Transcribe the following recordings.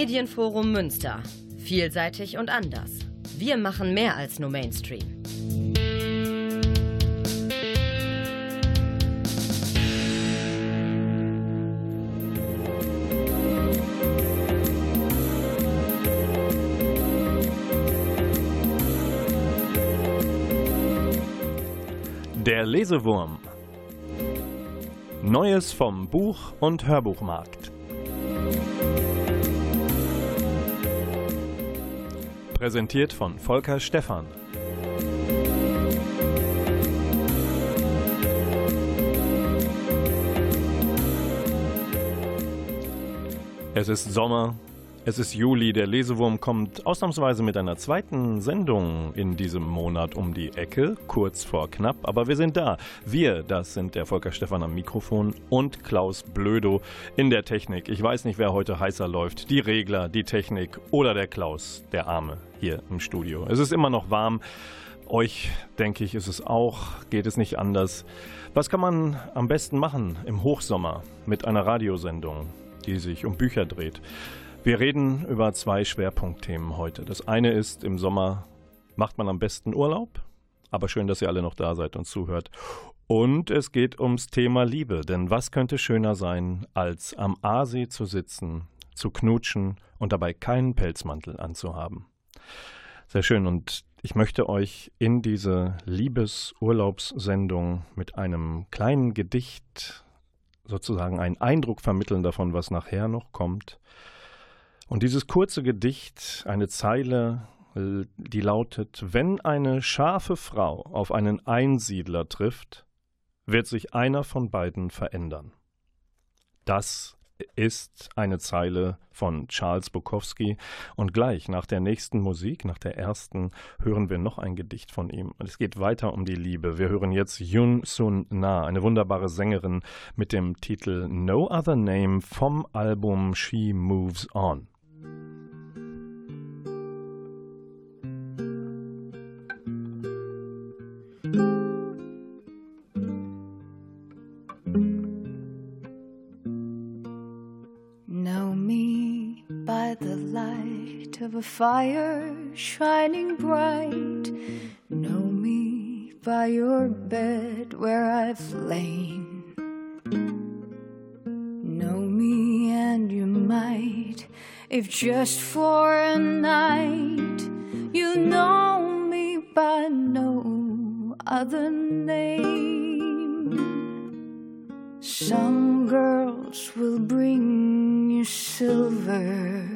Medienforum Münster. Vielseitig und anders. Wir machen mehr als nur Mainstream. Der Lesewurm. Neues vom Buch- und Hörbuchmarkt. Präsentiert von Volker Stephan. Es ist Sommer, es ist Juli, der Lesewurm kommt ausnahmsweise mit einer zweiten Sendung in diesem Monat um die Ecke, kurz vor knapp, aber wir sind da. Wir, das sind der Volker Stephan am Mikrofon und Klaus Blödo in der Technik. Ich weiß nicht, wer heute heißer läuft, die Regler, die Technik oder der Klaus, der Arme hier im Studio. Es ist immer noch warm. Euch, denke ich, ist es auch, geht es nicht anders. Was kann man am besten machen im Hochsommer mit einer Radiosendung, die sich um Bücher dreht? Wir reden über zwei Schwerpunktthemen heute. Das eine ist, im Sommer macht man am besten Urlaub. Aber schön, dass ihr alle noch da seid und zuhört. Und es geht ums Thema Liebe. Denn was könnte schöner sein, als am Aasee zu sitzen, zu knutschen und dabei keinen Pelzmantel anzuhaben? Sehr schön. Und ich möchte euch in diese Liebesurlaubssendung mit einem kleinen Gedicht sozusagen einen Eindruck vermitteln davon, was nachher noch kommt. Und dieses kurze Gedicht, eine Zeile, äh, die lautet, wenn eine scharfe Frau auf einen Einsiedler trifft, wird sich einer von beiden verändern. Das ist eine Zeile von Charles Bukowski. Und gleich nach der nächsten Musik, nach der ersten, hören wir noch ein Gedicht von ihm. Und es geht weiter um die Liebe. Wir hören jetzt Yun Sun Na, eine wunderbare Sängerin mit dem Titel No Other Name vom Album She Moves On. A fire shining bright. Know me by your bed where I've lain. Know me and you might, if just for a night, you know me by no other name. Some girls will bring you silver,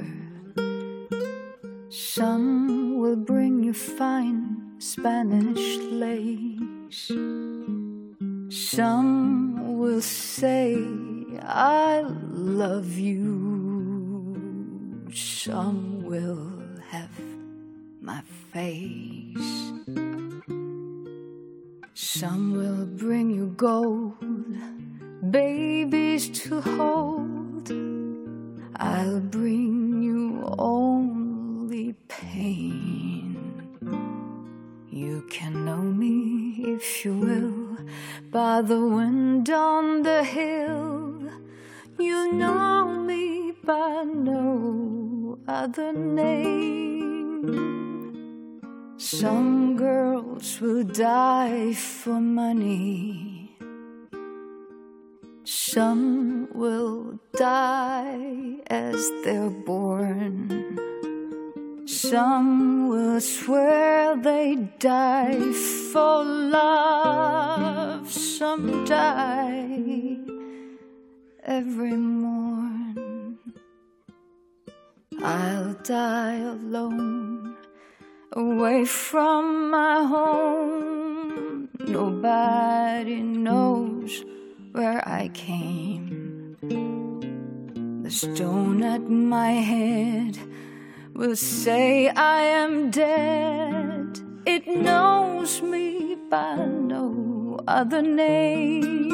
some will bring you fine Spanish lace, some will say, I love you, some will have my face. Some will bring you gold, babies to hold. I'll bring you only pain. You can know me if you will by the wind on the hill. You know me by no other name. Some girls will die for money. Some will die as they're born. Some will swear they die for love. Some die every morn. I'll die alone away from my home. Nobody knows where I came. The stone at my head will say I am dead. It knows me by no other name.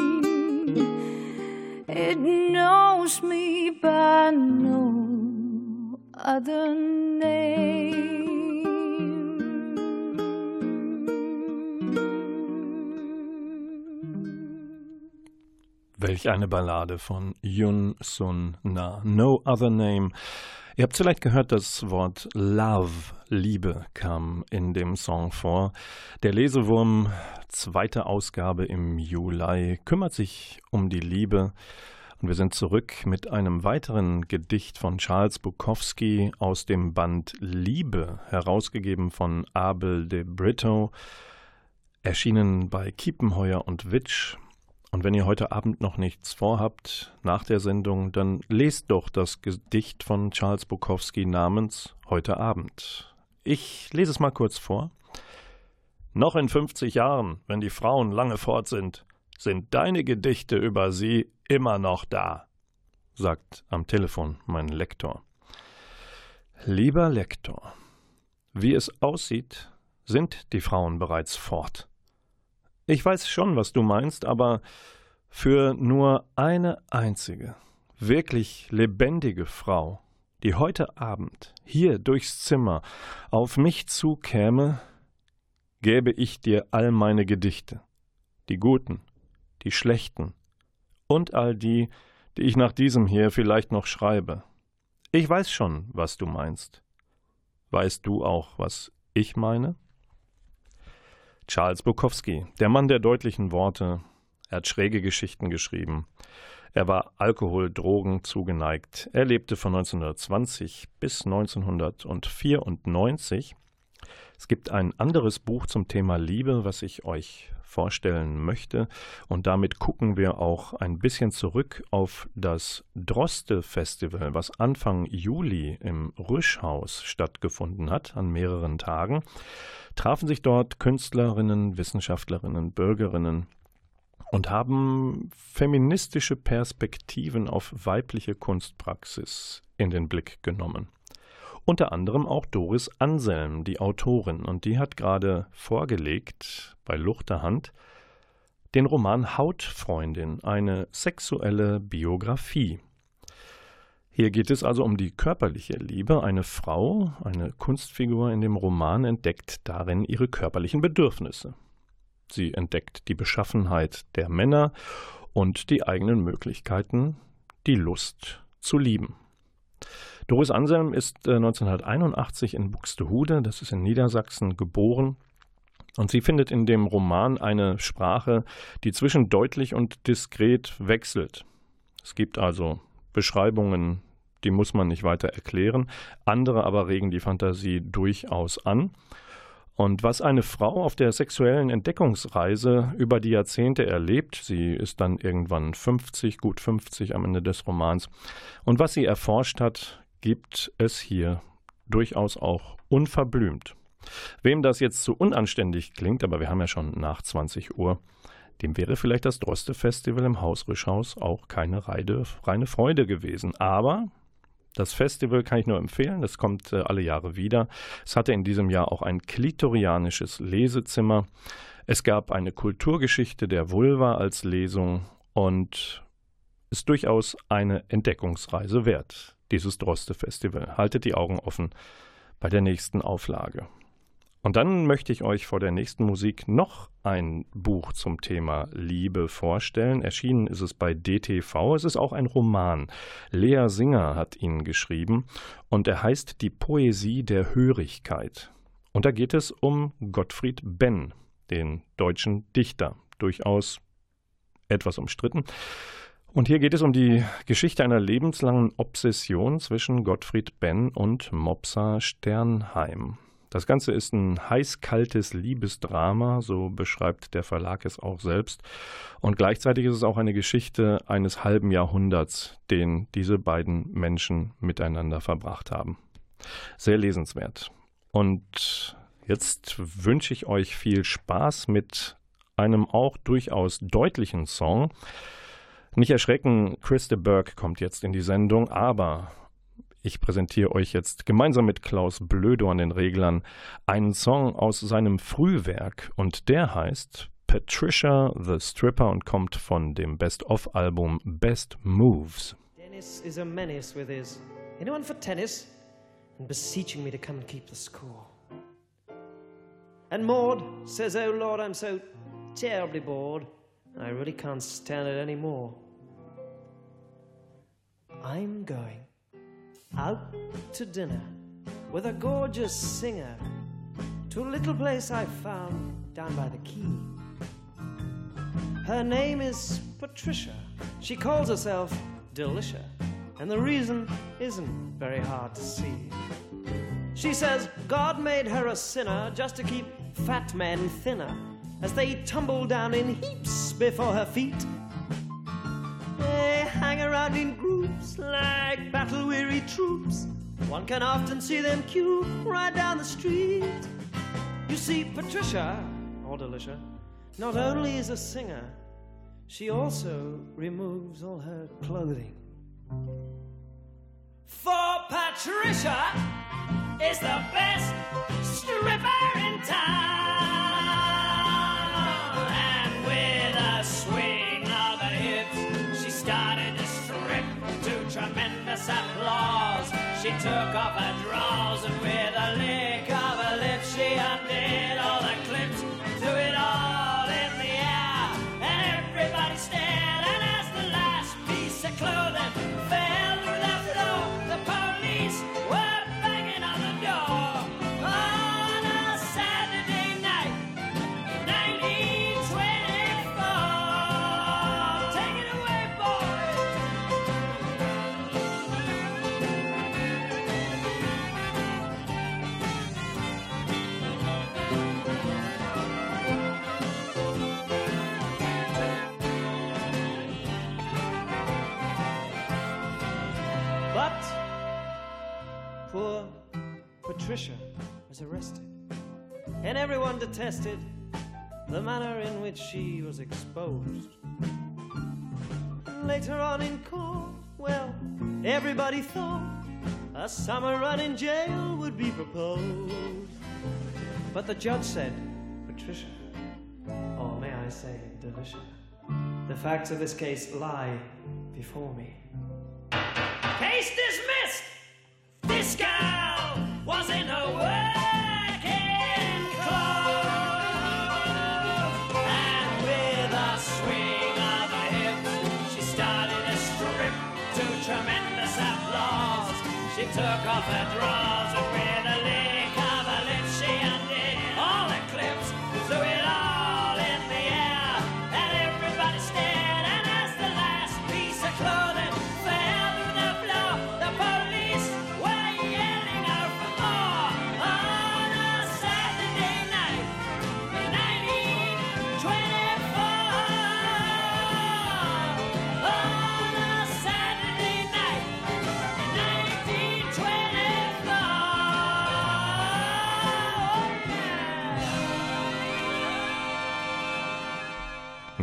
It knows me by no other name. Welch eine Ballade von Yun Sun Na. No Other Name. Ihr habt vielleicht gehört, das Wort Love, Liebe, kam in dem Song vor. Der Lesewurm, zweite Ausgabe im Juli, kümmert sich um die Liebe. Und wir sind zurück mit einem weiteren Gedicht von Charles Bukowski aus dem Band Liebe, herausgegeben von Abel de Brito, erschienen bei Kiepenheuer und Witsch. Und wenn ihr heute Abend noch nichts vorhabt nach der Sendung, dann lest doch das Gedicht von Charles Bukowski namens Heute Abend. Ich lese es mal kurz vor. Noch in 50 Jahren, wenn die Frauen lange fort sind, sind deine Gedichte über sie immer noch da, sagt am Telefon mein Lektor. Lieber Lektor, wie es aussieht, sind die Frauen bereits fort. Ich weiß schon, was du meinst, aber für nur eine einzige, wirklich lebendige Frau, die heute Abend hier durchs Zimmer auf mich zukäme, gäbe ich dir all meine Gedichte, die guten, die schlechten und all die, die ich nach diesem hier vielleicht noch schreibe. Ich weiß schon, was du meinst. Weißt du auch, was ich meine? Charles Bukowski, der Mann der deutlichen Worte. Er hat schräge Geschichten geschrieben. Er war Alkohol, Drogen zugeneigt. Er lebte von 1920 bis 1994. Es gibt ein anderes Buch zum Thema Liebe, was ich euch vorstellen möchte. Und damit gucken wir auch ein bisschen zurück auf das Droste-Festival, was Anfang Juli im Rüschhaus stattgefunden hat, an mehreren Tagen trafen sich dort Künstlerinnen, Wissenschaftlerinnen, Bürgerinnen und haben feministische Perspektiven auf weibliche Kunstpraxis in den Blick genommen. Unter anderem auch Doris Anselm, die Autorin, und die hat gerade vorgelegt bei Luchterhand den Roman Hautfreundin, eine sexuelle Biografie. Hier geht es also um die körperliche Liebe. Eine Frau, eine Kunstfigur in dem Roman entdeckt darin ihre körperlichen Bedürfnisse. Sie entdeckt die Beschaffenheit der Männer und die eigenen Möglichkeiten, die Lust zu lieben. Doris Anselm ist 1981 äh, in Buxtehude, das ist in Niedersachsen, geboren. Und sie findet in dem Roman eine Sprache, die zwischen deutlich und diskret wechselt. Es gibt also Beschreibungen, die muss man nicht weiter erklären. Andere aber regen die Fantasie durchaus an. Und was eine Frau auf der sexuellen Entdeckungsreise über die Jahrzehnte erlebt, sie ist dann irgendwann 50, gut 50 am Ende des Romans, und was sie erforscht hat, gibt es hier durchaus auch unverblümt. Wem das jetzt zu unanständig klingt, aber wir haben ja schon nach 20 Uhr, dem wäre vielleicht das Droste-Festival im Haus Rischhaus auch keine reine, reine Freude gewesen. Aber das Festival kann ich nur empfehlen, das kommt äh, alle Jahre wieder. Es hatte in diesem Jahr auch ein klitorianisches Lesezimmer. Es gab eine Kulturgeschichte der Vulva als Lesung und ist durchaus eine Entdeckungsreise wert, dieses Droste-Festival. Haltet die Augen offen bei der nächsten Auflage. Und dann möchte ich euch vor der nächsten Musik noch ein Buch zum Thema Liebe vorstellen. Erschienen ist es bei DTV. Es ist auch ein Roman. Lea Singer hat ihn geschrieben und er heißt Die Poesie der Hörigkeit. Und da geht es um Gottfried Benn, den deutschen Dichter. Durchaus etwas umstritten. Und hier geht es um die Geschichte einer lebenslangen Obsession zwischen Gottfried Benn und Mopsa Sternheim. Das Ganze ist ein heiß-kaltes Liebesdrama, so beschreibt der Verlag es auch selbst. Und gleichzeitig ist es auch eine Geschichte eines halben Jahrhunderts, den diese beiden Menschen miteinander verbracht haben. Sehr lesenswert. Und jetzt wünsche ich euch viel Spaß mit einem auch durchaus deutlichen Song. Nicht erschrecken, Chris de Burgh kommt jetzt in die Sendung, aber ich präsentiere euch jetzt gemeinsam mit Klaus Blödo an den Reglern einen Song aus seinem Frühwerk und der heißt Patricia the Stripper und kommt von dem Best-of-Album Best Moves. Dennis is a menace with his anyone for tennis and beseeching me to come and keep the score. And Maud says, Oh Lord, I'm so terribly bored. I really can't stand it anymore. I'm going out to dinner with a gorgeous singer to a little place I found down by the quay. Her name is Patricia. She calls herself Delicia, and the reason isn't very hard to see. She says God made her a sinner just to keep fat men thinner as they tumble down in heaps before her feet. They hang around in groups like battle weary troops. One can often see them queue right down the street. You see, Patricia, oh, or Delicia, not only is a singer, she also removes all her clothing. For Patricia is the best stripper in town. Took off her drawers and with a lick But poor Patricia was arrested, and everyone detested the manner in which she was exposed. Later on in court, well, everybody thought a summer run in jail would be proposed. But the judge said, Patricia, or may I say, Delicia, the facts of this case lie before me. Case dismissed! This girl was in her working clothes. And with a swing of her hips, she started a strip to tremendous applause. She took off her drawers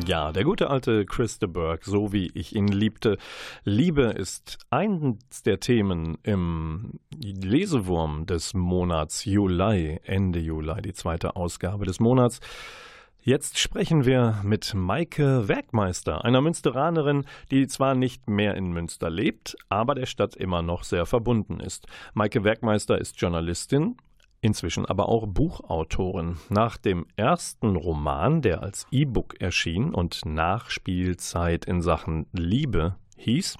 Ja, der gute alte Chris de Burgh, so wie ich ihn liebte. Liebe ist eines der Themen im Lesewurm des Monats Juli, Ende Juli, die zweite Ausgabe des Monats. Jetzt sprechen wir mit Maike Werkmeister, einer Münsteranerin, die zwar nicht mehr in Münster lebt, aber der Stadt immer noch sehr verbunden ist. Maike Werkmeister ist Journalistin, inzwischen aber auch Buchautorin. Nach dem ersten Roman, der als E-Book erschien und Nachspielzeit in Sachen Liebe hieß,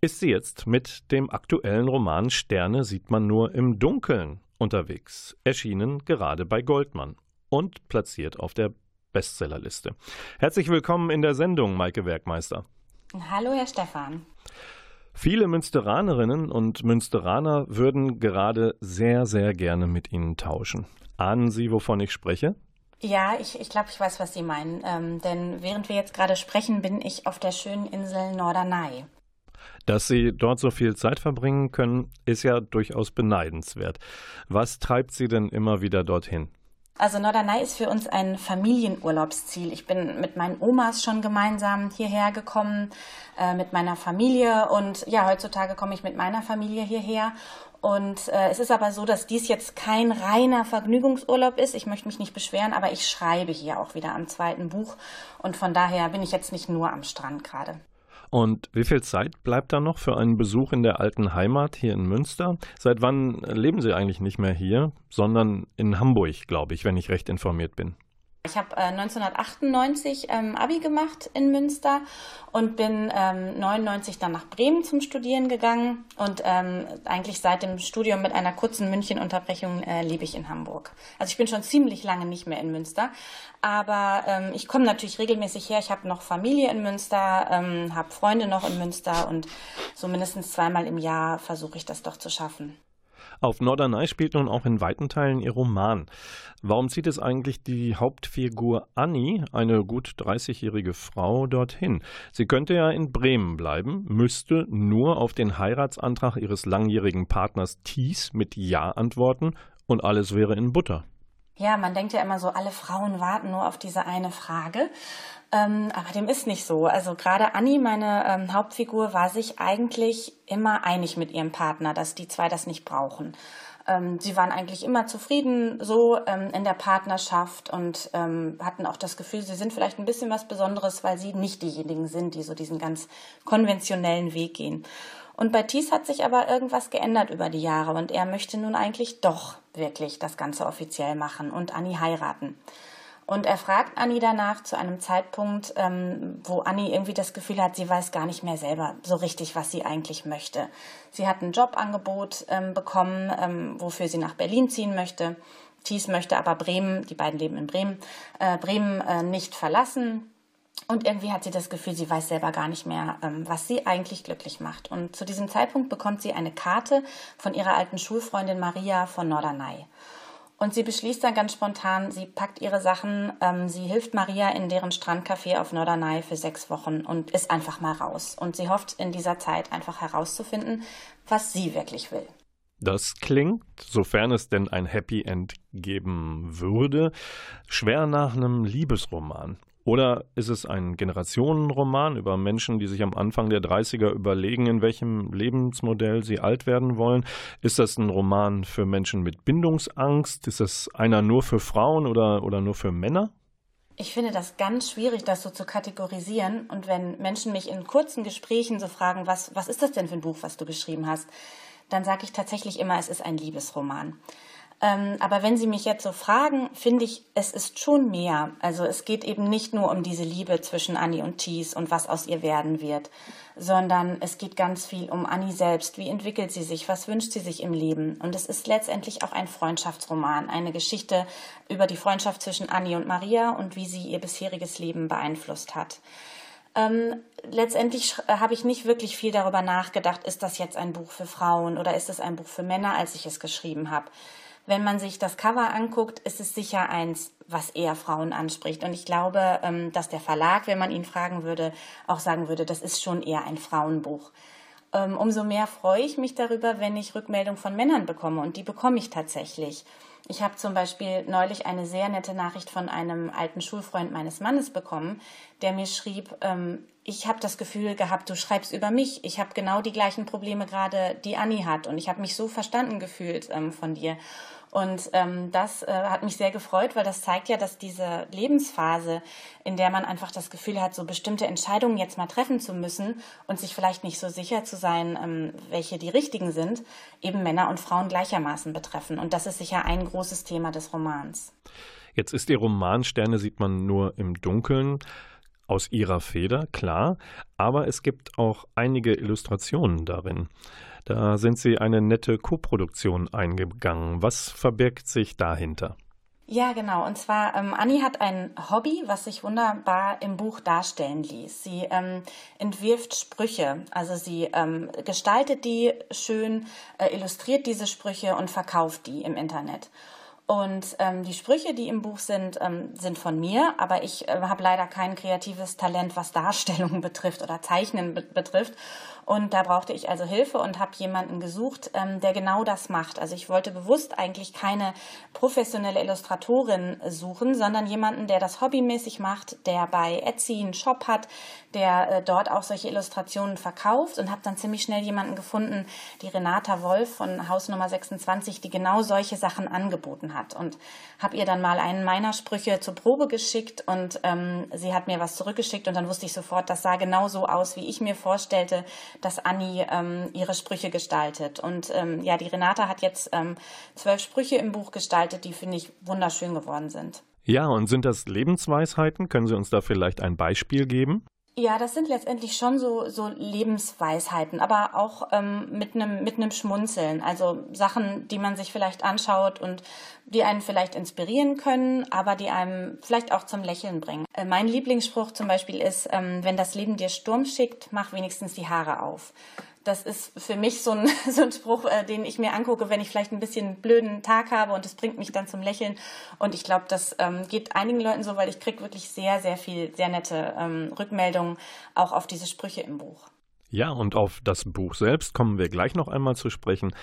ist sie jetzt mit dem aktuellen Roman Sterne sieht man nur im Dunkeln unterwegs, erschienen gerade bei Goldmann und platziert auf der Bestsellerliste. Herzlich willkommen in der Sendung, Maike Werkmeister. Hallo, Herr Stefan. Viele Münsteranerinnen und Münsteraner würden gerade sehr, sehr gerne mit Ihnen tauschen. Ahnen Sie, wovon ich spreche? Ja, ich, ich glaube, ich weiß, was Sie meinen. Ähm, denn während wir jetzt gerade sprechen, bin ich auf der schönen Insel Norderney. Dass Sie dort so viel Zeit verbringen können, ist ja durchaus beneidenswert. Was treibt Sie denn immer wieder dorthin? Also Norderney ist für uns ein Familienurlaubsziel. Ich bin mit meinen Omas schon gemeinsam hierher gekommen, äh, mit meiner Familie und ja, heutzutage komme ich mit meiner Familie hierher. Und äh, es ist aber so, dass dies jetzt kein reiner Vergnügungsurlaub ist. Ich möchte mich nicht beschweren, aber ich schreibe hier auch wieder am zweiten Buch und von daher bin ich jetzt nicht nur am Strand gerade. Und wie viel Zeit bleibt da noch für einen Besuch in der alten Heimat hier in Münster? Seit wann leben Sie eigentlich nicht mehr hier, sondern in Hamburg, glaube ich, wenn ich recht informiert bin? Ich habe äh, 1998 ähm, Abi gemacht in Münster und bin ähm, 99 dann nach Bremen zum Studieren gegangen und ähm, eigentlich seit dem Studium mit einer kurzen München-Unterbrechung äh, lebe ich in Hamburg. Also ich bin schon ziemlich lange nicht mehr in Münster, aber ähm, ich komme natürlich regelmäßig her. Ich habe noch Familie in Münster, ähm, habe Freunde noch in Münster und so mindestens zweimal im Jahr versuche ich das doch zu schaffen. Auf Norderney spielt nun auch in weiten Teilen ihr Roman. Warum zieht es eigentlich die Hauptfigur Annie, eine gut 30-jährige Frau, dorthin? Sie könnte ja in Bremen bleiben, müsste nur auf den Heiratsantrag ihres langjährigen Partners Thies mit Ja antworten und alles wäre in Butter. Ja, man denkt ja immer so, alle Frauen warten nur auf diese eine Frage. Ähm, aber dem ist nicht so. Also gerade Annie, meine ähm, Hauptfigur, war sich eigentlich immer einig mit ihrem Partner, dass die zwei das nicht brauchen. Ähm, sie waren eigentlich immer zufrieden so ähm, in der Partnerschaft und ähm, hatten auch das Gefühl, sie sind vielleicht ein bisschen was Besonderes, weil sie nicht diejenigen sind, die so diesen ganz konventionellen Weg gehen. Und bei Thies hat sich aber irgendwas geändert über die Jahre und er möchte nun eigentlich doch wirklich das Ganze offiziell machen und Annie heiraten. Und er fragt Annie danach zu einem Zeitpunkt, ähm, wo Annie irgendwie das Gefühl hat, sie weiß gar nicht mehr selber so richtig, was sie eigentlich möchte. Sie hat ein Jobangebot ähm, bekommen, ähm, wofür sie nach Berlin ziehen möchte. Thies möchte aber Bremen, die beiden leben in Bremen, äh, Bremen äh, nicht verlassen. Und irgendwie hat sie das Gefühl, sie weiß selber gar nicht mehr, ähm, was sie eigentlich glücklich macht. Und zu diesem Zeitpunkt bekommt sie eine Karte von ihrer alten Schulfreundin Maria von Norderney. Und sie beschließt dann ganz spontan, sie packt ihre Sachen, ähm, sie hilft Maria in deren Strandcafé auf Norderney für sechs Wochen und ist einfach mal raus. Und sie hofft in dieser Zeit einfach herauszufinden, was sie wirklich will. Das klingt, sofern es denn ein Happy End geben würde, schwer nach einem Liebesroman. Oder ist es ein Generationenroman über Menschen, die sich am Anfang der 30er überlegen, in welchem Lebensmodell sie alt werden wollen? Ist das ein Roman für Menschen mit Bindungsangst? Ist das einer nur für Frauen oder, oder nur für Männer? Ich finde das ganz schwierig, das so zu kategorisieren. Und wenn Menschen mich in kurzen Gesprächen so fragen, was, was ist das denn für ein Buch, was du geschrieben hast, dann sage ich tatsächlich immer, es ist ein Liebesroman. Ähm, aber wenn Sie mich jetzt so fragen, finde ich, es ist schon mehr. Also es geht eben nicht nur um diese Liebe zwischen Annie und Thies und was aus ihr werden wird, sondern es geht ganz viel um Annie selbst. Wie entwickelt sie sich? Was wünscht sie sich im Leben? Und es ist letztendlich auch ein Freundschaftsroman, eine Geschichte über die Freundschaft zwischen Annie und Maria und wie sie ihr bisheriges Leben beeinflusst hat. Ähm, letztendlich habe ich nicht wirklich viel darüber nachgedacht, ist das jetzt ein Buch für Frauen oder ist es ein Buch für Männer, als ich es geschrieben habe. Wenn man sich das Cover anguckt, ist es sicher eins, was eher Frauen anspricht. Und ich glaube, ähm, dass der Verlag, wenn man ihn fragen würde, auch sagen würde, das ist schon eher ein Frauenbuch. Ähm, umso mehr freue ich mich darüber, wenn ich Rückmeldung von Männern bekomme. Und die bekomme ich tatsächlich. Ich habe zum Beispiel neulich eine sehr nette Nachricht von einem alten Schulfreund meines Mannes bekommen, der mir schrieb, ähm, ich habe das Gefühl gehabt, du schreibst über mich. Ich habe genau die gleichen Probleme gerade, die Annie hat. Und ich habe mich so verstanden gefühlt ähm, von dir. Und ähm, das äh, hat mich sehr gefreut, weil das zeigt ja, dass diese Lebensphase, in der man einfach das Gefühl hat, so bestimmte Entscheidungen jetzt mal treffen zu müssen und sich vielleicht nicht so sicher zu sein, ähm, welche die richtigen sind, eben Männer und Frauen gleichermaßen betreffen. Und das ist sicher ein großes Thema des Romans. Jetzt ist Ihr Roman Sterne sieht man nur im Dunkeln aus ihrer Feder, klar, aber es gibt auch einige Illustrationen darin. Da sind Sie eine nette Koproduktion eingegangen. Was verbirgt sich dahinter? Ja, genau. Und zwar, ähm, Anni hat ein Hobby, was sich wunderbar im Buch darstellen ließ. Sie ähm, entwirft Sprüche, also sie ähm, gestaltet die schön, äh, illustriert diese Sprüche und verkauft die im Internet. Und ähm, die Sprüche, die im Buch sind, ähm, sind von mir, aber ich äh, habe leider kein kreatives Talent, was Darstellungen betrifft oder Zeichnen be betrifft. Und da brauchte ich also Hilfe und habe jemanden gesucht, ähm, der genau das macht. Also ich wollte bewusst eigentlich keine professionelle Illustratorin suchen, sondern jemanden, der das hobbymäßig macht, der bei Etsy einen Shop hat, der äh, dort auch solche Illustrationen verkauft und habe dann ziemlich schnell jemanden gefunden, die Renata Wolf von Haus Nummer 26, die genau solche Sachen angeboten hat. Und habe ihr dann mal einen meiner Sprüche zur Probe geschickt und ähm, sie hat mir was zurückgeschickt und dann wusste ich sofort, das sah genau so aus, wie ich mir vorstellte, dass Anni ähm, ihre Sprüche gestaltet. Und ähm, ja, die Renata hat jetzt ähm, zwölf Sprüche im Buch gestaltet, die finde ich wunderschön geworden sind. Ja, und sind das Lebensweisheiten? Können Sie uns da vielleicht ein Beispiel geben? Ja, das sind letztendlich schon so, so Lebensweisheiten, aber auch ähm, mit einem mit einem Schmunzeln. Also Sachen, die man sich vielleicht anschaut und die einen vielleicht inspirieren können, aber die einem vielleicht auch zum Lächeln bringen. Äh, mein Lieblingsspruch zum Beispiel ist, ähm, wenn das Leben dir Sturm schickt, mach wenigstens die Haare auf das ist für mich so ein, so ein Spruch, äh, den ich mir angucke, wenn ich vielleicht ein bisschen blöden Tag habe und es bringt mich dann zum Lächeln. Und ich glaube, das ähm, geht einigen Leuten so, weil ich kriege wirklich sehr, sehr viel, sehr nette ähm, Rückmeldungen auch auf diese Sprüche im Buch. Ja, und auf das Buch selbst kommen wir gleich noch einmal zu sprechen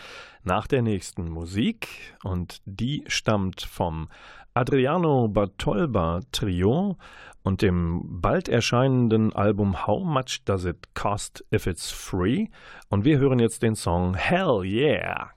nach der nächsten Musik. Und die stammt vom Adriano Bartolba Trio und dem bald erscheinenden Album How Much Does It Cost If It's Free? Und wir hören jetzt den Song Hell Yeah.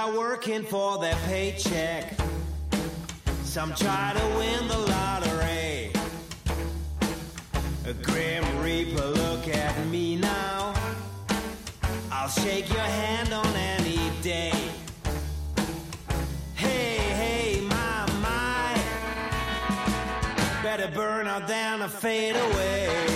Are working for their paycheck. Some try to win the lottery. A grim reaper, look at me now. I'll shake your hand on any day. Hey, hey, my, my. Better burn out than fade away.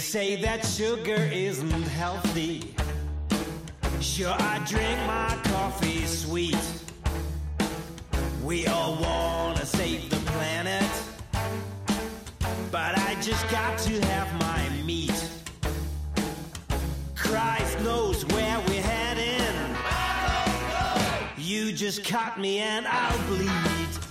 Say that sugar isn't healthy. Sure, I drink my coffee sweet. We all wanna save the planet, but I just got to have my meat. Christ knows where we're heading. You just cut me and I'll bleed.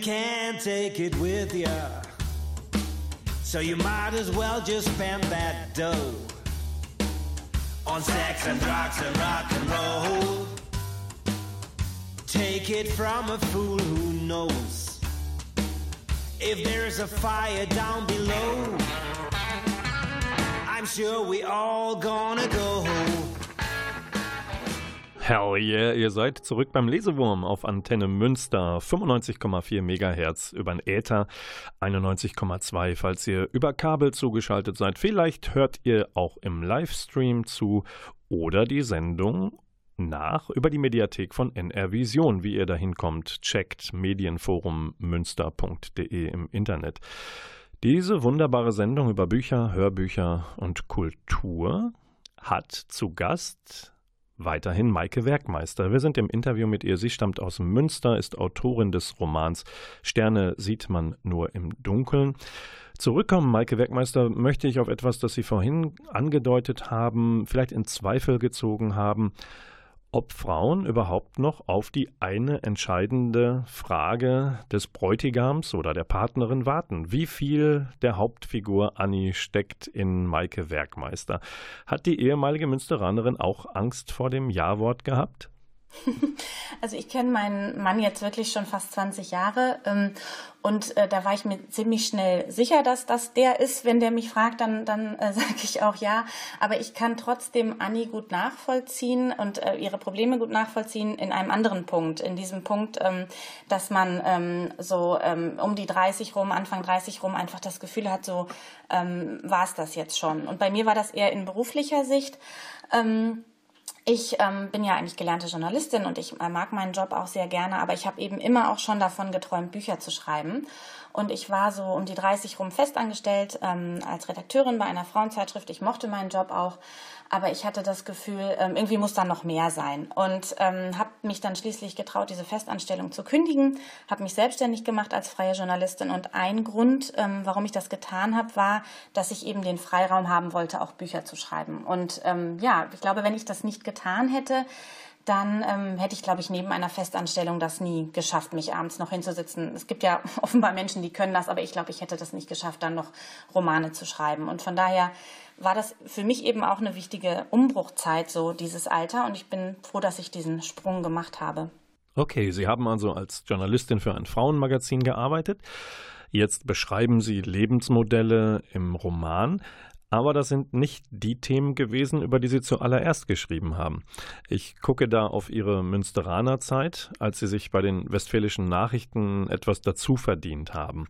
Take it with ya. So you might as well just spend that dough on sex and drugs and rock and roll. Take it from a fool who knows if there's a fire down below. I'm sure we all gonna go. Hell yeah, ihr seid zurück beim Lesewurm auf Antenne Münster, 95,4 Megahertz über den Äther, 91,2, falls ihr über Kabel zugeschaltet seid. Vielleicht hört ihr auch im Livestream zu oder die Sendung nach über die Mediathek von NR Vision. Wie ihr da hinkommt, checkt medienforummünster.de im Internet. Diese wunderbare Sendung über Bücher, Hörbücher und Kultur hat zu Gast Weiterhin Maike Werkmeister. Wir sind im Interview mit ihr. Sie stammt aus Münster, ist Autorin des Romans Sterne sieht man nur im Dunkeln. zurückkommen, Maike Werkmeister, möchte ich auf etwas, das Sie vorhin angedeutet haben, vielleicht in Zweifel gezogen haben ob Frauen überhaupt noch auf die eine entscheidende Frage des Bräutigams oder der Partnerin warten. Wie viel der Hauptfigur Annie steckt in Maike Werkmeister? Hat die ehemalige Münsteranerin auch Angst vor dem Ja-Wort gehabt? Also ich kenne meinen Mann jetzt wirklich schon fast 20 Jahre ähm, und äh, da war ich mir ziemlich schnell sicher, dass das der ist. Wenn der mich fragt, dann, dann äh, sage ich auch ja. Aber ich kann trotzdem Anni gut nachvollziehen und äh, ihre Probleme gut nachvollziehen in einem anderen Punkt. In diesem Punkt, ähm, dass man ähm, so ähm, um die 30 rum, Anfang 30 rum einfach das Gefühl hat, so ähm, war es das jetzt schon. Und bei mir war das eher in beruflicher Sicht. Ähm, ich ähm, bin ja eigentlich gelernte Journalistin und ich äh, mag meinen Job auch sehr gerne, aber ich habe eben immer auch schon davon geträumt, Bücher zu schreiben. Und ich war so um die 30 rum festangestellt ähm, als Redakteurin bei einer Frauenzeitschrift. Ich mochte meinen Job auch, aber ich hatte das Gefühl, ähm, irgendwie muss da noch mehr sein. Und ähm, habe mich dann schließlich getraut, diese Festanstellung zu kündigen, habe mich selbstständig gemacht als freie Journalistin. Und ein Grund, ähm, warum ich das getan habe, war, dass ich eben den Freiraum haben wollte, auch Bücher zu schreiben. Und ähm, ja, ich glaube, wenn ich das nicht getan hätte, dann ähm, hätte ich, glaube ich, neben einer Festanstellung das nie geschafft, mich abends noch hinzusitzen. Es gibt ja offenbar Menschen, die können das, aber ich glaube, ich hätte das nicht geschafft, dann noch Romane zu schreiben. Und von daher war das für mich eben auch eine wichtige Umbruchzeit, so dieses Alter. Und ich bin froh, dass ich diesen Sprung gemacht habe. Okay, Sie haben also als Journalistin für ein Frauenmagazin gearbeitet. Jetzt beschreiben Sie Lebensmodelle im Roman. Aber das sind nicht die Themen gewesen, über die Sie zuallererst geschrieben haben. Ich gucke da auf Ihre Münsteraner Zeit, als Sie sich bei den westfälischen Nachrichten etwas dazu verdient haben.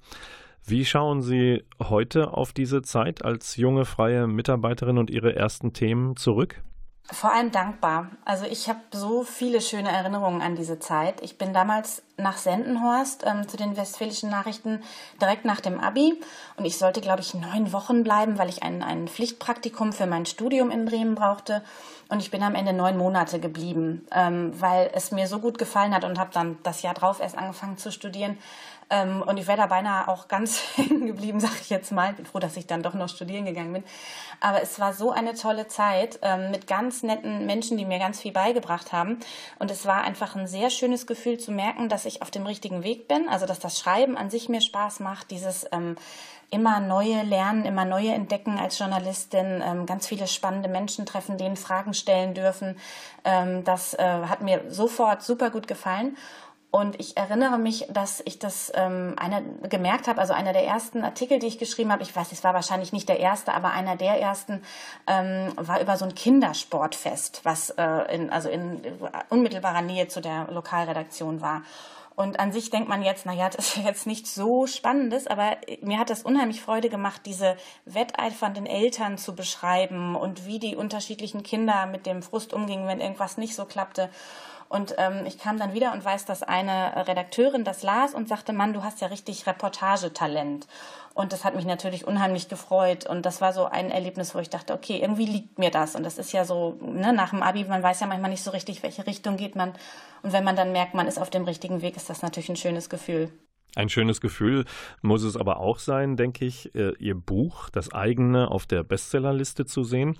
Wie schauen Sie heute auf diese Zeit als junge freie Mitarbeiterin und Ihre ersten Themen zurück? Vor allem dankbar. Also ich habe so viele schöne Erinnerungen an diese Zeit. Ich bin damals nach Sendenhorst ähm, zu den Westfälischen Nachrichten direkt nach dem Abi und ich sollte, glaube ich, neun Wochen bleiben, weil ich ein, ein Pflichtpraktikum für mein Studium in Bremen brauchte. Und ich bin am Ende neun Monate geblieben, ähm, weil es mir so gut gefallen hat und habe dann das Jahr drauf erst angefangen zu studieren. Ähm, und ich wäre da beinahe auch ganz hängen geblieben, sage ich jetzt mal. Bin froh, dass ich dann doch noch studieren gegangen bin. Aber es war so eine tolle Zeit ähm, mit ganz netten Menschen, die mir ganz viel beigebracht haben. Und es war einfach ein sehr schönes Gefühl zu merken, dass ich auf dem richtigen Weg bin. Also dass das Schreiben an sich mir Spaß macht, dieses ähm, immer neue lernen, immer neue entdecken als Journalistin, ähm, ganz viele spannende Menschen treffen, denen Fragen stellen dürfen. Ähm, das äh, hat mir sofort super gut gefallen. Und ich erinnere mich, dass ich das ähm, einer gemerkt habe, also einer der ersten Artikel, die ich geschrieben habe, ich weiß, es war wahrscheinlich nicht der erste, aber einer der ersten ähm, war über so ein Kindersportfest, was äh, in, also in unmittelbarer Nähe zu der Lokalredaktion war. Und an sich denkt man jetzt, naja, das ist jetzt nicht so Spannendes, aber mir hat das unheimlich Freude gemacht, diese wetteifernden Eltern zu beschreiben und wie die unterschiedlichen Kinder mit dem Frust umgingen, wenn irgendwas nicht so klappte. Und ähm, ich kam dann wieder und weiß, dass eine Redakteurin das las und sagte, Mann, du hast ja richtig Reportagetalent. Und das hat mich natürlich unheimlich gefreut. Und das war so ein Erlebnis, wo ich dachte, okay, irgendwie liegt mir das. Und das ist ja so, ne, nach dem Abi, man weiß ja manchmal nicht so richtig, welche Richtung geht man. Und wenn man dann merkt, man ist auf dem richtigen Weg, ist das natürlich ein schönes Gefühl. Ein schönes Gefühl muss es aber auch sein, denke ich, äh, Ihr Buch, das eigene, auf der Bestsellerliste zu sehen.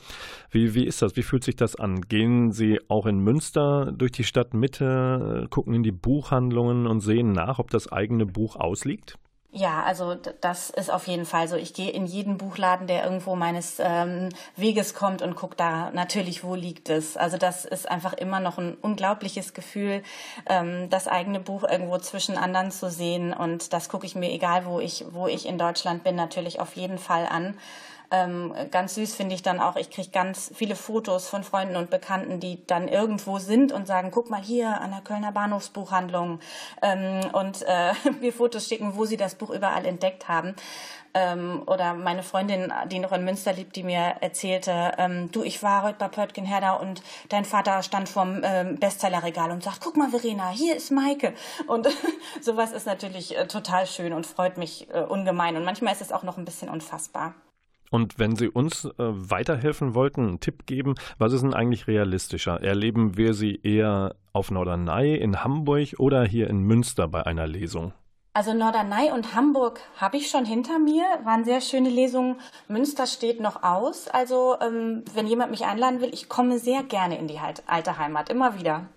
Wie, wie ist das? Wie fühlt sich das an? Gehen Sie auch in Münster durch die Stadtmitte, gucken in die Buchhandlungen und sehen nach, ob das eigene Buch ausliegt? Ja, also das ist auf jeden Fall so. Ich gehe in jeden Buchladen, der irgendwo meines ähm, Weges kommt und gucke da natürlich, wo liegt es. Also das ist einfach immer noch ein unglaubliches Gefühl, ähm, das eigene Buch irgendwo zwischen anderen zu sehen. Und das gucke ich mir, egal wo ich, wo ich in Deutschland bin, natürlich auf jeden Fall an. Ähm, ganz süß finde ich dann auch, ich kriege ganz viele Fotos von Freunden und Bekannten, die dann irgendwo sind und sagen, guck mal hier an der Kölner Bahnhofsbuchhandlung ähm, und äh, mir Fotos schicken, wo sie das Buch überall entdeckt haben. Ähm, oder meine Freundin, die noch in Münster lebt, die mir erzählte, ähm, du, ich war heute bei Pörtgen Herder und dein Vater stand vorm ähm, Bestsellerregal und sagt, guck mal, Verena, hier ist Maike. Und sowas ist natürlich äh, total schön und freut mich äh, ungemein. Und manchmal ist es auch noch ein bisschen unfassbar. Und wenn Sie uns äh, weiterhelfen wollten, einen Tipp geben, was ist denn eigentlich realistischer? Erleben wir Sie eher auf Norderney, in Hamburg oder hier in Münster bei einer Lesung? Also Norderney und Hamburg habe ich schon hinter mir, waren sehr schöne Lesungen. Münster steht noch aus. Also ähm, wenn jemand mich einladen will, ich komme sehr gerne in die alte Heimat, immer wieder.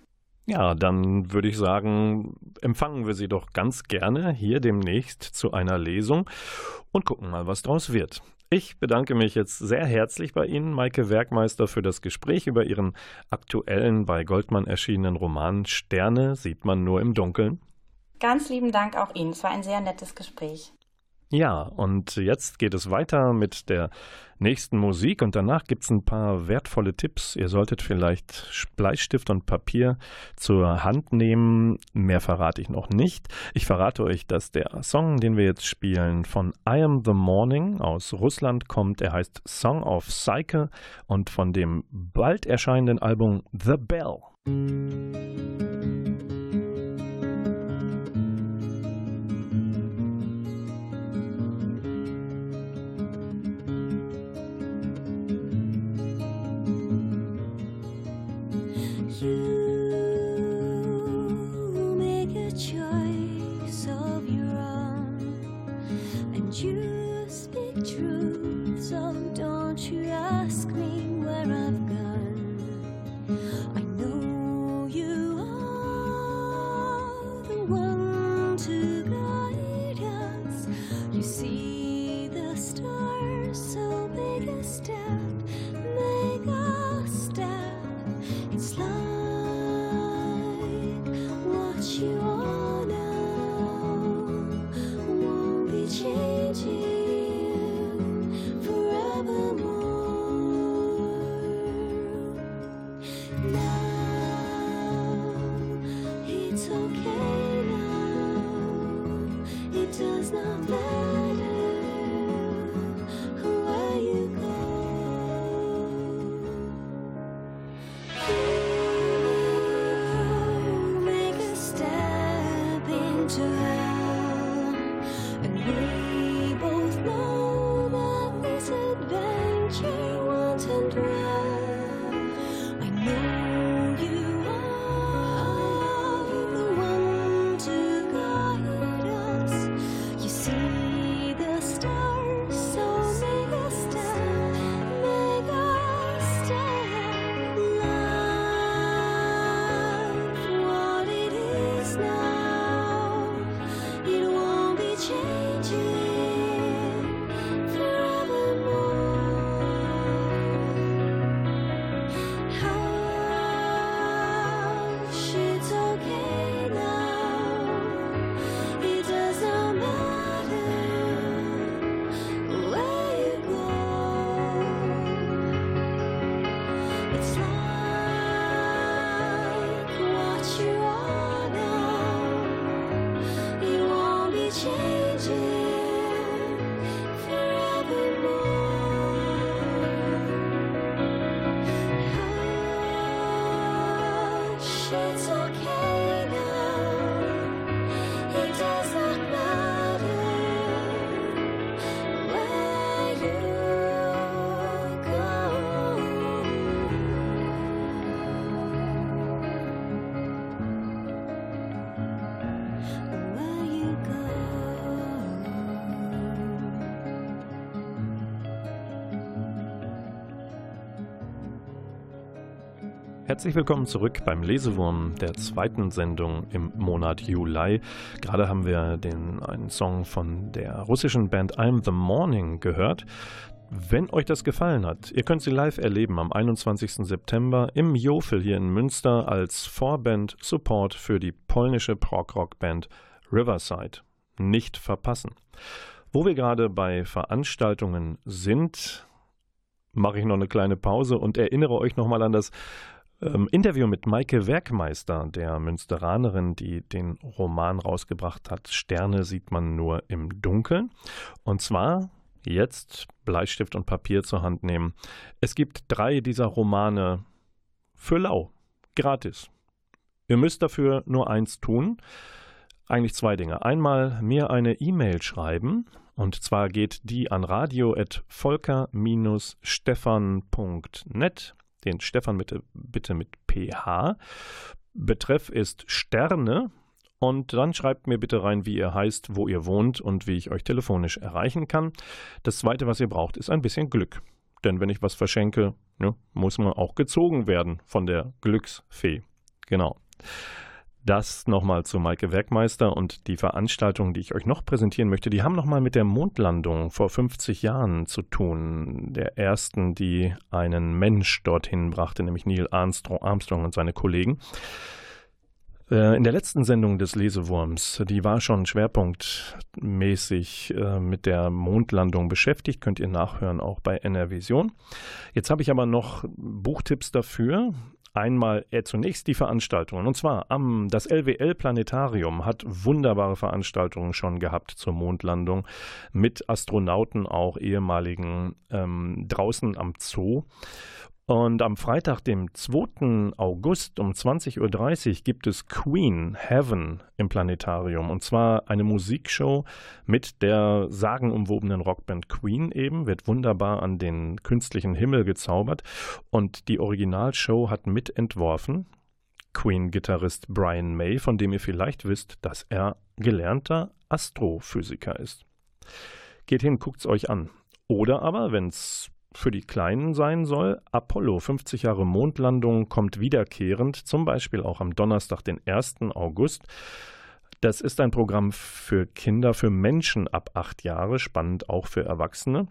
Ja, dann würde ich sagen, empfangen wir Sie doch ganz gerne hier demnächst zu einer Lesung und gucken mal, was draus wird. Ich bedanke mich jetzt sehr herzlich bei Ihnen, Maike Werkmeister, für das Gespräch über Ihren aktuellen bei Goldmann erschienenen Roman Sterne sieht man nur im Dunkeln. Ganz lieben Dank auch Ihnen. Es war ein sehr nettes Gespräch. Ja, und jetzt geht es weiter mit der nächsten Musik und danach gibt es ein paar wertvolle Tipps. Ihr solltet vielleicht Bleistift und Papier zur Hand nehmen. Mehr verrate ich noch nicht. Ich verrate euch, dass der Song, den wir jetzt spielen, von I Am the Morning aus Russland kommt. Er heißt Song of Cycle und von dem bald erscheinenden Album The Bell. Herzlich willkommen zurück beim Lesewurm der zweiten Sendung im Monat Juli. Gerade haben wir den, einen Song von der russischen Band I'm the Morning gehört. Wenn euch das gefallen hat, ihr könnt sie live erleben am 21. September im Jofel hier in Münster als Vorband Support für die polnische Prog-Rock-Band Riverside. Nicht verpassen. Wo wir gerade bei Veranstaltungen sind, mache ich noch eine kleine Pause und erinnere euch nochmal an das ähm, Interview mit Maike Werkmeister, der Münsteranerin, die den Roman rausgebracht hat. Sterne sieht man nur im Dunkeln. Und zwar jetzt Bleistift und Papier zur Hand nehmen. Es gibt drei dieser Romane für lau, gratis. Ihr müsst dafür nur eins tun. Eigentlich zwei Dinge. Einmal mir eine E-Mail schreiben. Und zwar geht die an radio.volker-stefan.net den Stefan bitte, bitte mit PH. Betreff ist Sterne. Und dann schreibt mir bitte rein, wie ihr heißt, wo ihr wohnt und wie ich euch telefonisch erreichen kann. Das Zweite, was ihr braucht, ist ein bisschen Glück. Denn wenn ich was verschenke, ne, muss man auch gezogen werden von der Glücksfee. Genau. Das nochmal zu Maike Werkmeister und die Veranstaltungen, die ich euch noch präsentieren möchte, die haben nochmal mit der Mondlandung vor 50 Jahren zu tun. Der ersten, die einen Mensch dorthin brachte, nämlich Neil Armstrong und seine Kollegen. Äh, in der letzten Sendung des Lesewurms, die war schon schwerpunktmäßig äh, mit der Mondlandung beschäftigt, könnt ihr nachhören auch bei NR Vision. Jetzt habe ich aber noch Buchtipps dafür. Einmal äh, zunächst die Veranstaltungen. Und zwar am das LWL Planetarium hat wunderbare Veranstaltungen schon gehabt zur Mondlandung mit Astronauten, auch ehemaligen ähm, draußen am Zoo. Und am Freitag, dem 2. August um 20.30 Uhr gibt es Queen Heaven im Planetarium. Und zwar eine Musikshow mit der sagenumwobenen Rockband Queen eben, wird wunderbar an den künstlichen Himmel gezaubert. Und die Originalshow hat mitentworfen Queen-Gitarrist Brian May, von dem ihr vielleicht wisst, dass er gelernter Astrophysiker ist. Geht hin, guckt's euch an. Oder aber, wenn es für die Kleinen sein soll. Apollo, 50 Jahre Mondlandung, kommt wiederkehrend, zum Beispiel auch am Donnerstag, den 1. August. Das ist ein Programm für Kinder, für Menschen ab acht Jahre, spannend auch für Erwachsene.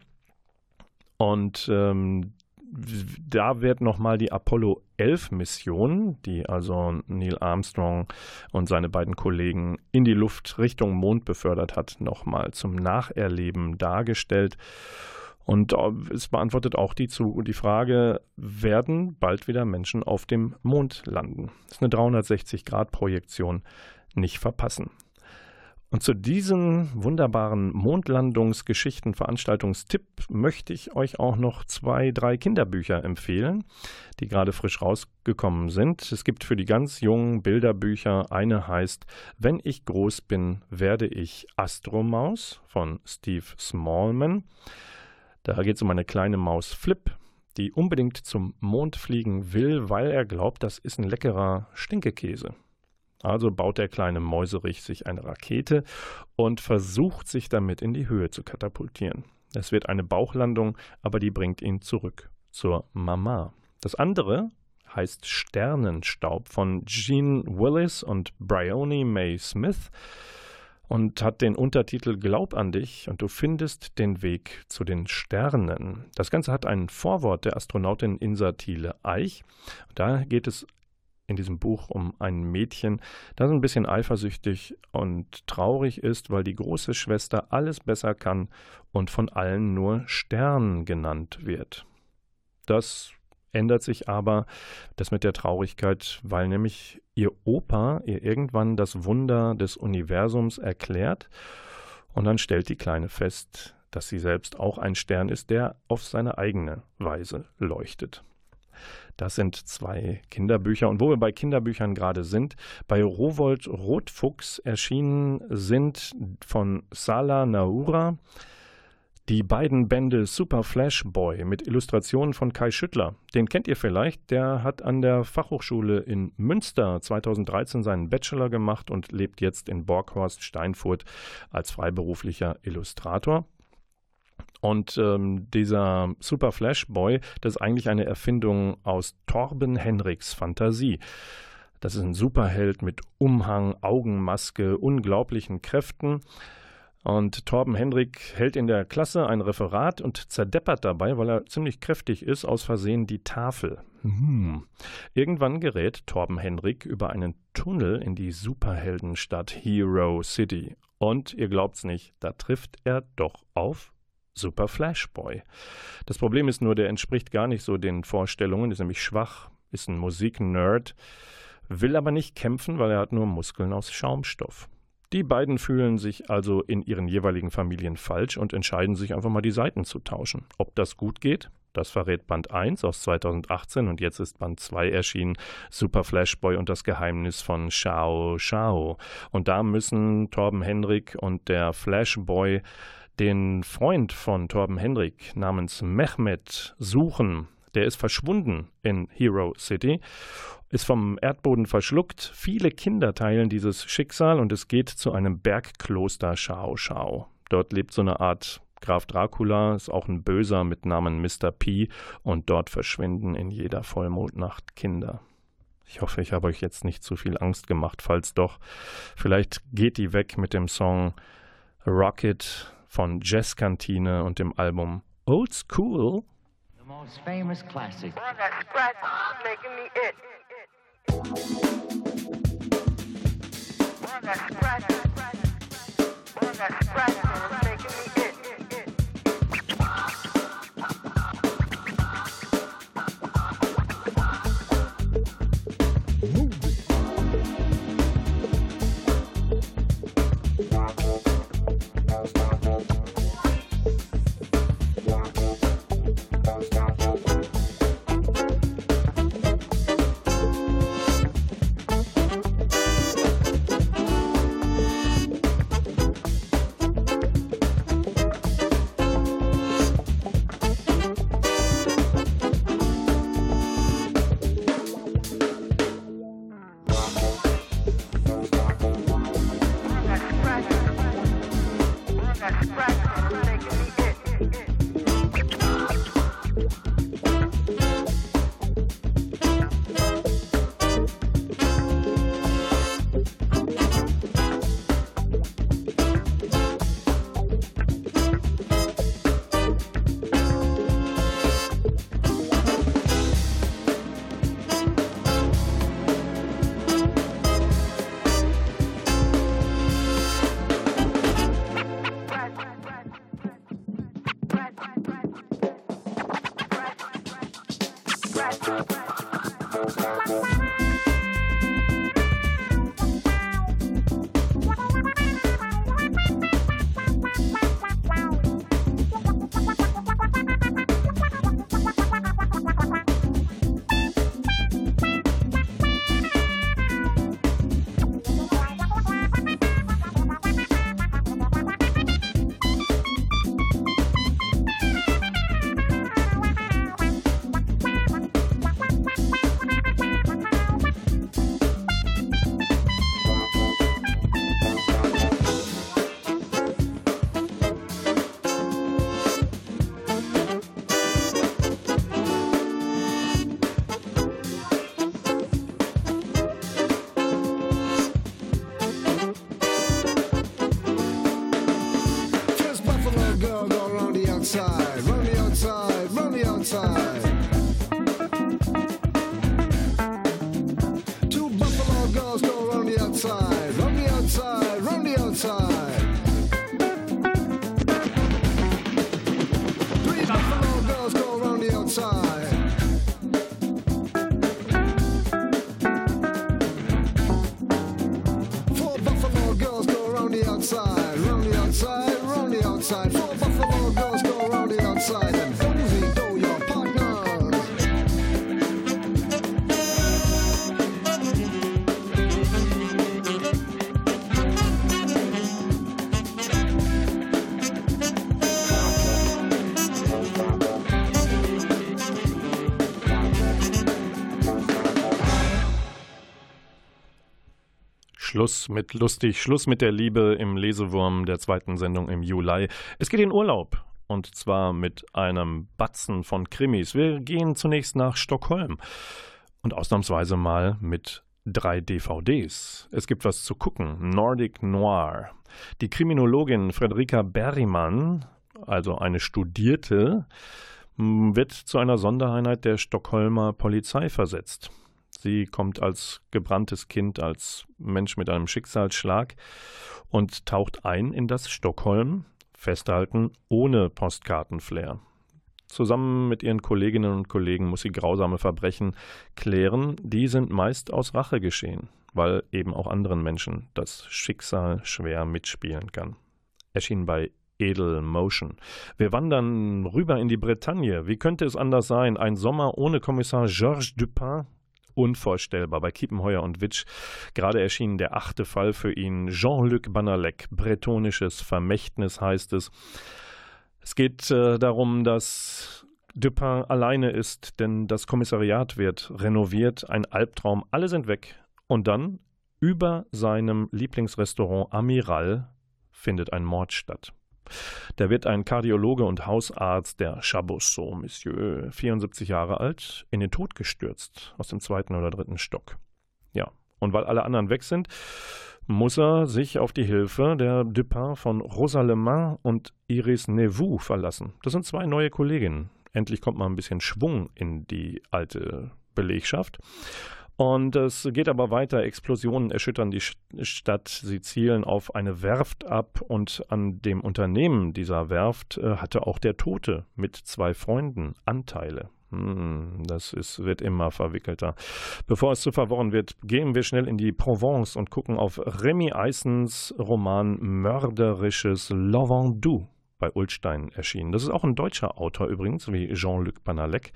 Und ähm, da wird nochmal die Apollo 11 Mission, die also Neil Armstrong und seine beiden Kollegen in die Luft Richtung Mond befördert hat, nochmal zum Nacherleben dargestellt. Und äh, es beantwortet auch die, die Frage, werden bald wieder Menschen auf dem Mond landen? Das ist eine 360-Grad-Projektion, nicht verpassen. Und zu diesen wunderbaren Mondlandungsgeschichten, Veranstaltungstipp möchte ich euch auch noch zwei, drei Kinderbücher empfehlen, die gerade frisch rausgekommen sind. Es gibt für die ganz jungen Bilderbücher eine heißt Wenn ich groß bin, werde ich Astromaus von Steve Smallman. Da geht es um eine kleine Maus Flip, die unbedingt zum Mond fliegen will, weil er glaubt, das ist ein leckerer Stinkekäse. Also baut der kleine Mäuserich sich eine Rakete und versucht sich damit in die Höhe zu katapultieren. Es wird eine Bauchlandung, aber die bringt ihn zurück zur Mama. Das andere heißt Sternenstaub von Gene Willis und Bryony May Smith und hat den Untertitel Glaub an dich und du findest den Weg zu den Sternen. Das Ganze hat ein Vorwort der Astronautin Insa Thiele Eich. Da geht es in diesem Buch um ein Mädchen, das ein bisschen eifersüchtig und traurig ist, weil die große Schwester alles besser kann und von allen nur Stern genannt wird. Das ändert sich aber das mit der Traurigkeit, weil nämlich ihr Opa ihr irgendwann das Wunder des Universums erklärt und dann stellt die Kleine fest, dass sie selbst auch ein Stern ist, der auf seine eigene Weise leuchtet. Das sind zwei Kinderbücher. Und wo wir bei Kinderbüchern gerade sind, bei Rowold Rotfuchs erschienen sind von Sala Naura die beiden Bände Super Flash Boy mit Illustrationen von Kai Schüttler. Den kennt ihr vielleicht, der hat an der Fachhochschule in Münster 2013 seinen Bachelor gemacht und lebt jetzt in Borghorst Steinfurt als freiberuflicher Illustrator. Und ähm, dieser Super Flash Boy, das ist eigentlich eine Erfindung aus Torben Henriks Fantasie. Das ist ein Superheld mit Umhang, Augenmaske, unglaublichen Kräften. Und Torben Hendrik hält in der Klasse ein Referat und zerdeppert dabei, weil er ziemlich kräftig ist, aus Versehen die Tafel. Hm. Irgendwann gerät Torben Hendrik über einen Tunnel in die Superheldenstadt Hero City. Und ihr glaubt's nicht, da trifft er doch auf Super Flash Boy. Das Problem ist nur, der entspricht gar nicht so den Vorstellungen, ist nämlich schwach, ist ein Musiknerd, will aber nicht kämpfen, weil er hat nur Muskeln aus Schaumstoff. Die beiden fühlen sich also in ihren jeweiligen Familien falsch und entscheiden sich einfach mal die Seiten zu tauschen. Ob das gut geht? Das verrät Band 1 aus 2018 und jetzt ist Band 2 erschienen, Super Flashboy und das Geheimnis von Shao Shao. Und da müssen Torben Hendrik und der Flashboy den Freund von Torben Hendrik namens Mehmet suchen, der ist verschwunden in Hero City, ist vom Erdboden verschluckt. Viele Kinder teilen dieses Schicksal und es geht zu einem Bergkloster Shao Shao. Dort lebt so eine Art Graf Dracula, ist auch ein Böser mit Namen Mr. P und dort verschwinden in jeder Vollmondnacht Kinder. Ich hoffe, ich habe euch jetzt nicht zu viel Angst gemacht. Falls doch, vielleicht geht die weg mit dem Song Rocket von Jazzkantine und dem Album Old School. Most famous classic. That scratch making me it. That scratch, that scratch Schluss mit lustig, Schluss mit der Liebe im Lesewurm der zweiten Sendung im Juli. Es geht in Urlaub und zwar mit einem Batzen von Krimis. Wir gehen zunächst nach Stockholm und ausnahmsweise mal mit drei DVDs. Es gibt was zu gucken. Nordic Noir. Die Kriminologin Fredrika Berrimann, also eine Studierte, wird zu einer Sondereinheit der Stockholmer Polizei versetzt. Sie kommt als gebranntes Kind, als Mensch mit einem Schicksalsschlag und taucht ein in das Stockholm, festhalten, ohne Postkartenflair. Zusammen mit ihren Kolleginnen und Kollegen muss sie grausame Verbrechen klären. Die sind meist aus Rache geschehen, weil eben auch anderen Menschen das Schicksal schwer mitspielen kann. Erschien bei Edel Motion. Wir wandern rüber in die Bretagne. Wie könnte es anders sein? Ein Sommer ohne Kommissar Georges Dupin unvorstellbar. Bei Kiepenheuer und Witsch gerade erschienen der achte Fall für ihn. Jean-Luc Banalek, bretonisches Vermächtnis heißt es. Es geht äh, darum, dass Dupin alleine ist, denn das Kommissariat wird renoviert, ein Albtraum, alle sind weg. Und dann, über seinem Lieblingsrestaurant Amiral, findet ein Mord statt. Da wird ein Kardiologe und Hausarzt, der Chabosseau, Monsieur, 74 Jahre alt, in den Tod gestürzt, aus dem zweiten oder dritten Stock. Ja, und weil alle anderen weg sind, muss er sich auf die Hilfe der Dupin von Rosa Le Main und Iris Neveu verlassen. Das sind zwei neue Kolleginnen. Endlich kommt mal ein bisschen Schwung in die alte Belegschaft. Und es geht aber weiter. Explosionen erschüttern die Stadt. Sie zielen auf eine Werft ab und an dem Unternehmen dieser Werft äh, hatte auch der Tote mit zwei Freunden Anteile. Hm, das ist, wird immer verwickelter. Bevor es zu verworren wird, gehen wir schnell in die Provence und gucken auf Remy Eissens Roman Mörderisches Lavandou bei Ulstein erschienen. Das ist auch ein deutscher Autor übrigens, wie Jean-Luc Banalek.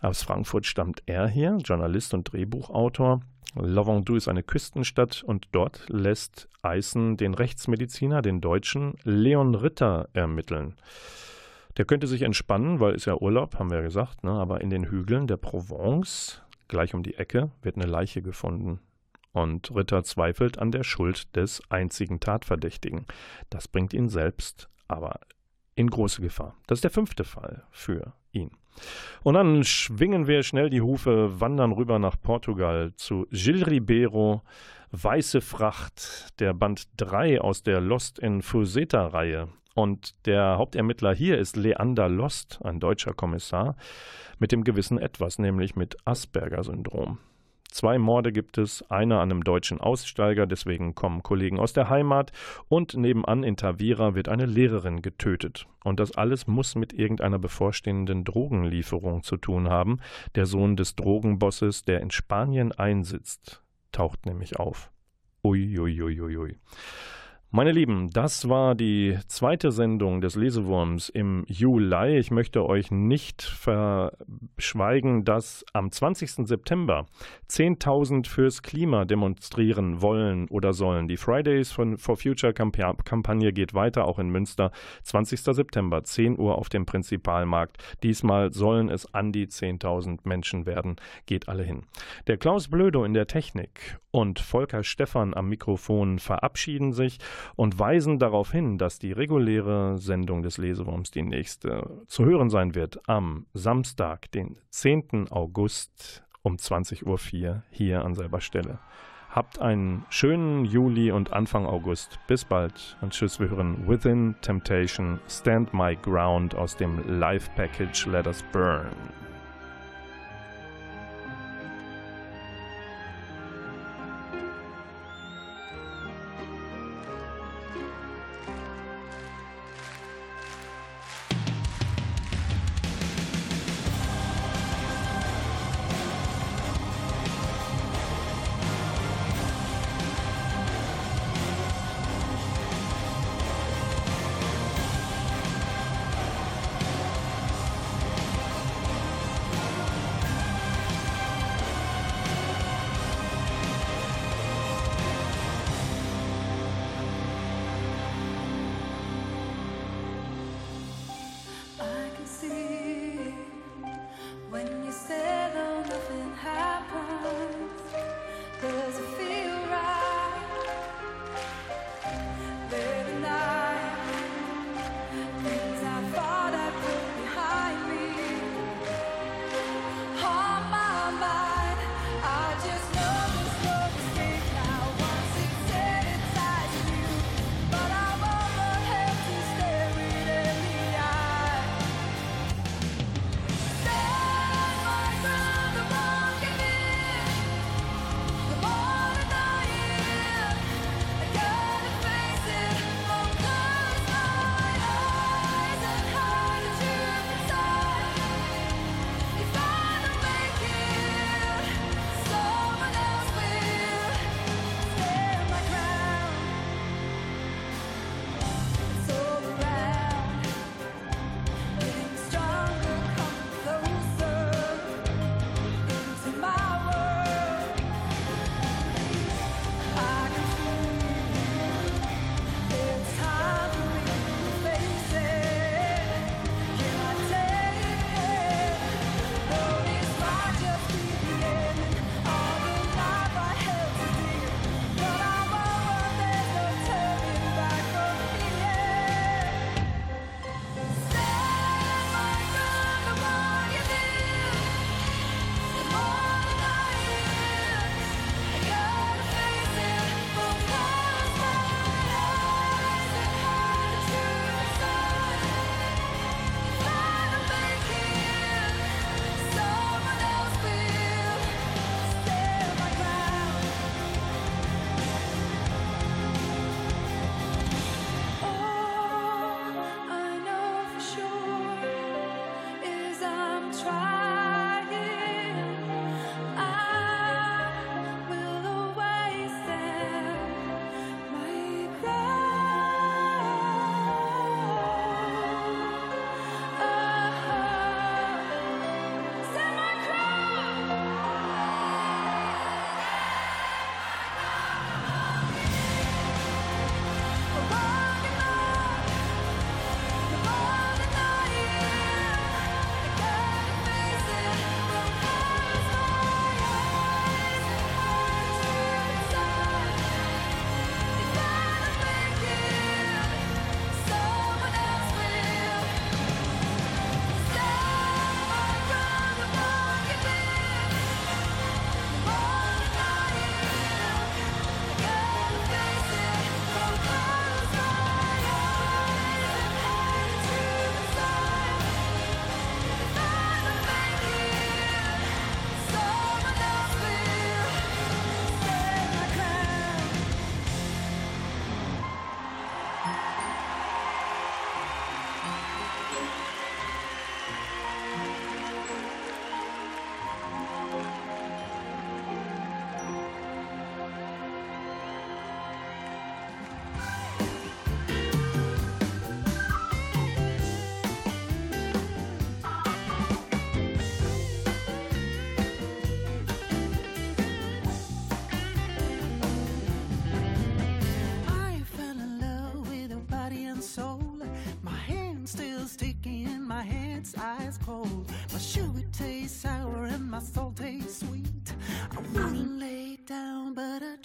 Aus Frankfurt stammt er hier, Journalist und Drehbuchautor. Lavandou ist eine Küstenstadt und dort lässt Eisen den Rechtsmediziner, den Deutschen Leon Ritter, ermitteln. Der könnte sich entspannen, weil ist ja Urlaub, haben wir ja gesagt, ne? aber in den Hügeln der Provence, gleich um die Ecke, wird eine Leiche gefunden. Und Ritter zweifelt an der Schuld des einzigen Tatverdächtigen. Das bringt ihn selbst aber in große Gefahr. Das ist der fünfte Fall für ihn. Und dann schwingen wir schnell die Hufe, wandern rüber nach Portugal zu Gil Ribeiro, Weiße Fracht, der Band 3 aus der Lost in Fuseta-Reihe. Und der Hauptermittler hier ist Leander Lost, ein deutscher Kommissar, mit dem gewissen Etwas, nämlich mit Asperger-Syndrom. Zwei Morde gibt es, einer an einem deutschen Aussteiger, deswegen kommen Kollegen aus der Heimat und nebenan in Tavira wird eine Lehrerin getötet. Und das alles muss mit irgendeiner bevorstehenden Drogenlieferung zu tun haben. Der Sohn des Drogenbosses, der in Spanien einsitzt, taucht nämlich auf. Uiuiuiui. Ui, ui, ui. Meine Lieben, das war die zweite Sendung des Lesewurms im Juli. Ich möchte euch nicht verschweigen, dass am 20. September 10.000 fürs Klima demonstrieren wollen oder sollen. Die Fridays for Future Kampagne geht weiter, auch in Münster. 20. September, 10 Uhr auf dem Prinzipalmarkt. Diesmal sollen es an die 10.000 Menschen werden. Geht alle hin. Der Klaus Blödo in der Technik und Volker Stephan am Mikrofon verabschieden sich und weisen darauf hin, dass die reguläre Sendung des Lesewurms die nächste zu hören sein wird am Samstag, den 10. August um 20.04 Uhr hier an selber Stelle. Habt einen schönen Juli und Anfang August. Bis bald und tschüss. Wir hören Within Temptation, Stand My Ground aus dem Live-Package Let Us Burn.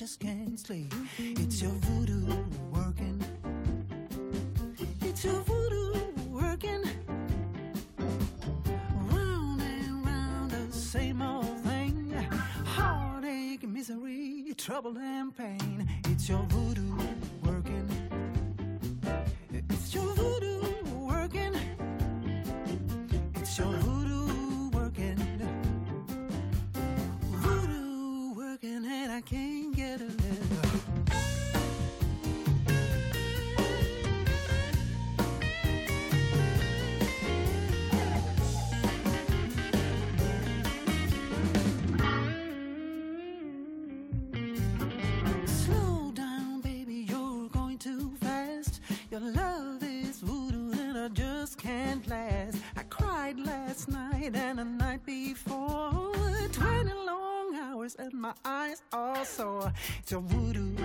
just can't sleep. It's your voodoo working. It's your voodoo working. Round and round the same old thing. Heartache, misery, trouble, and pain. It's your voodoo. It's a voodoo